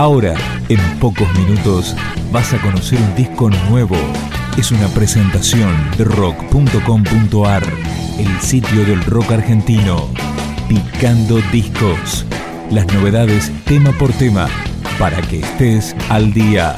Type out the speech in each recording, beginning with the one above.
Ahora, en pocos minutos, vas a conocer un disco nuevo. Es una presentación de rock.com.ar, el sitio del rock argentino. Picando discos. Las novedades tema por tema, para que estés al día.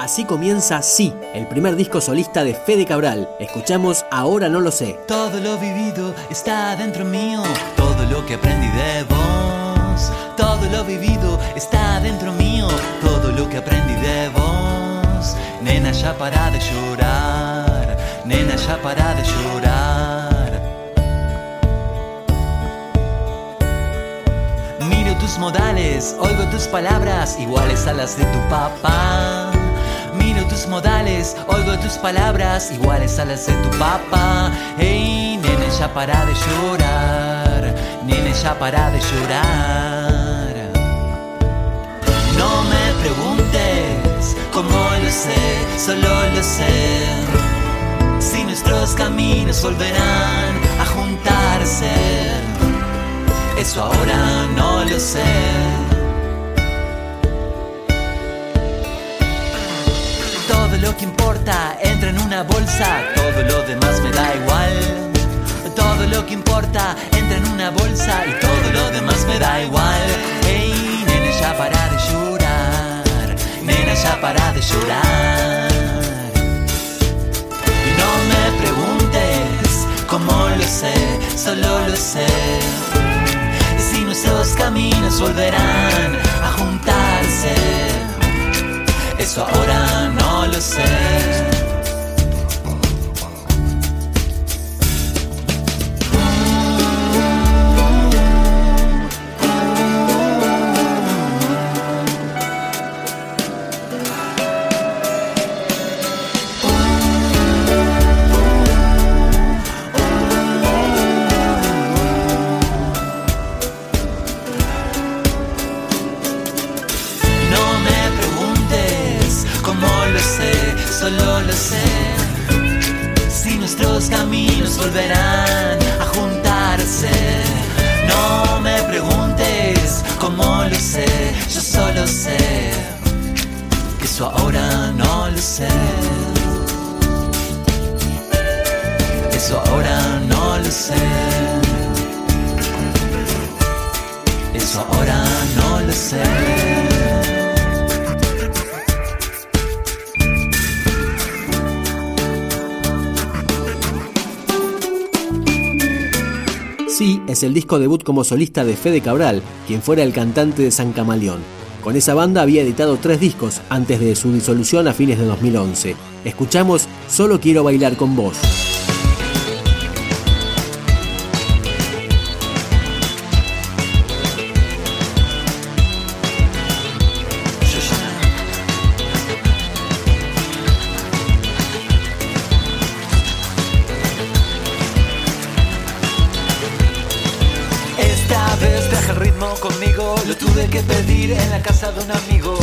Así comienza Sí, el primer disco solista de Fede Cabral. Escuchamos Ahora no lo sé. Todo lo vivido está dentro mío, todo lo que aprendí de vos. Todo lo vivido está dentro mío, todo lo que aprendí de vos. Nena, ya para de llorar, nena, ya para de llorar. Miro tus modales, oigo tus palabras, iguales a las de tu papá. Miro tus modales, oigo tus palabras, iguales a las de tu papá. Hey, nene, ya para de llorar, nene, ya para de llorar. Lo sé, solo lo sé. Si nuestros caminos volverán a juntarse, eso ahora no lo sé. Todo lo que importa entra en una bolsa, todo lo demás me da igual. Todo lo que importa entra en una bolsa y todo lo demás me da igual. Llorar. Y no me preguntes cómo lo sé, solo lo sé. Si nuestros caminos volverán a juntarse. Eso ahora no lo sé. Solo lo sé. Si nuestros caminos volverán a juntarse. No me preguntes cómo lo sé, yo solo sé. Que eso ahora no lo sé. Eso ahora no lo sé. Eso ahora no lo sé. Sí es el disco debut como solista de Fede Cabral, quien fuera el cantante de San Camaleón. Con esa banda había editado tres discos antes de su disolución a fines de 2011. Escuchamos Solo quiero bailar con vos. Conmigo, lo tuve que pedir en la casa de un amigo.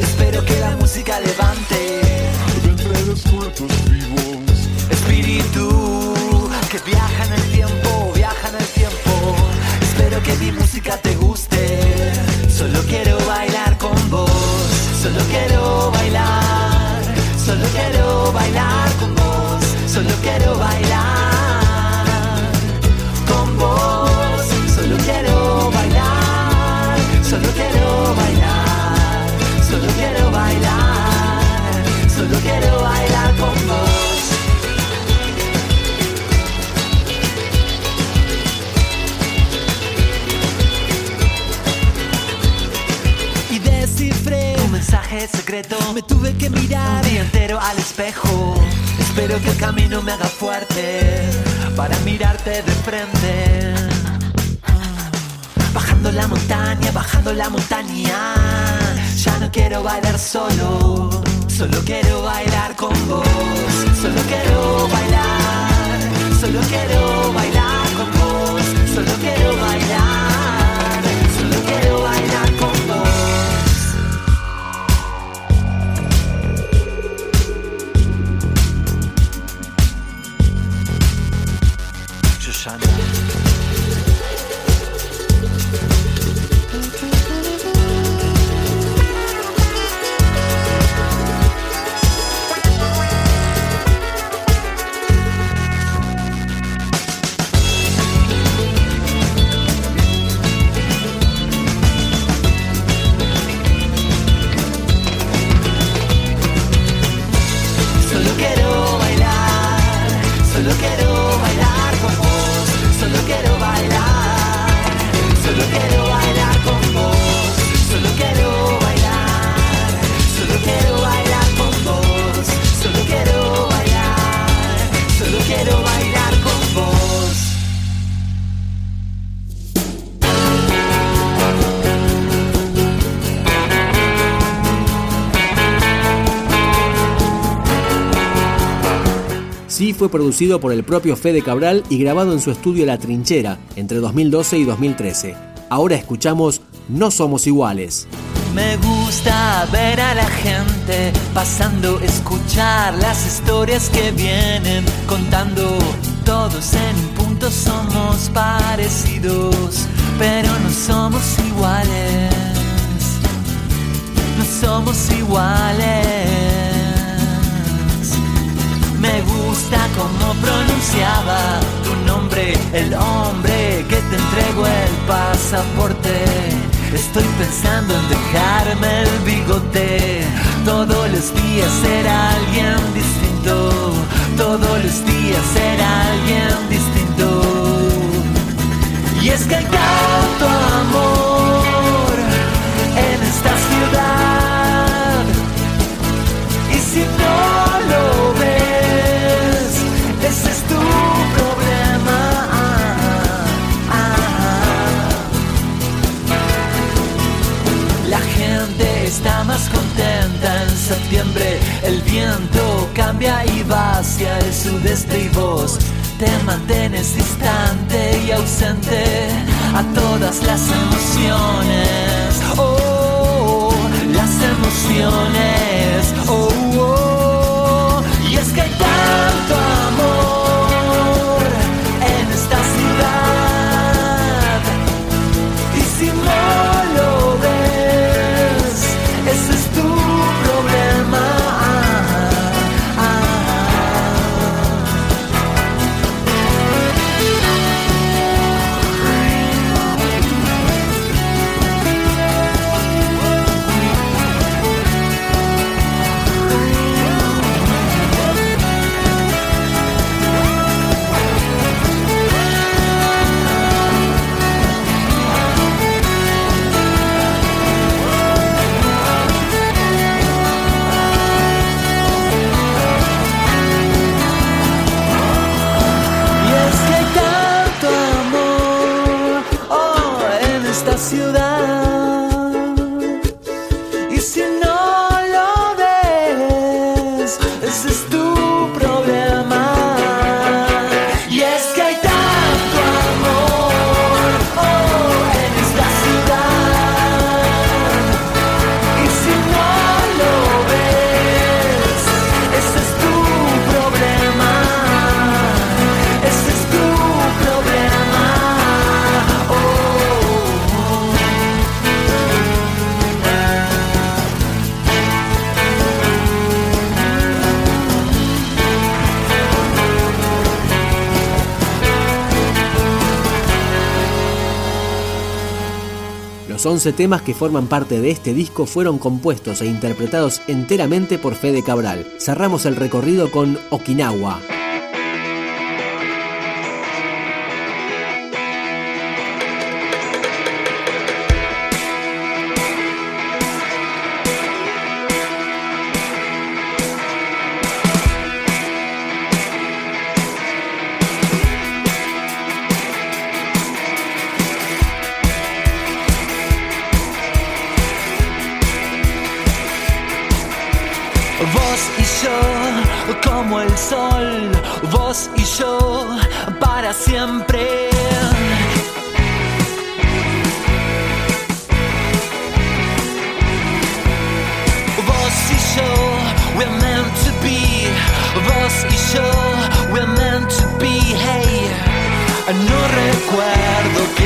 Espero que la música levante entre los muertos vivos. espíritu que viaja en el tiempo, viaja en el tiempo. Espero que mi música te guste. Solo quiero bailar con vos, solo quiero que mirar un entero al espejo. Espero que el camino me haga fuerte para mirarte de frente. Bajando la montaña, bajando la montaña. Ya no quiero bailar solo, solo quiero bailar con vos. Solo quiero bailar, solo quiero bailar con vos. Solo quiero bailar, хочешь, она. Fue producido por el propio Fede Cabral y grabado en su estudio La Trinchera entre 2012 y 2013. Ahora escuchamos No Somos Iguales. Me gusta ver a la gente pasando, escuchar las historias que vienen contando. Todos en un punto somos parecidos, pero no somos iguales. No somos iguales. Me gusta cómo pronunciaba tu nombre, el hombre que te entregó el pasaporte. Estoy pensando en dejarme el bigote. Todos los días ser alguien distinto. Todos los días ser alguien distinto. Y es que hay tanto amor cambia y va hacia el sudeste y vos te mantienes distante y ausente a todas las emociones. Oh, las emociones. Oh, oh. Es tu problema. Los 11 temas que forman parte de este disco fueron compuestos e interpretados enteramente por Fede Cabral. Cerramos el recorrido con Okinawa. Vos y yo, como el sol, vos y yo, para siempre. Vos y yo, we're meant to be. Vos y yo, we're meant to be. Hey, no recuerdo que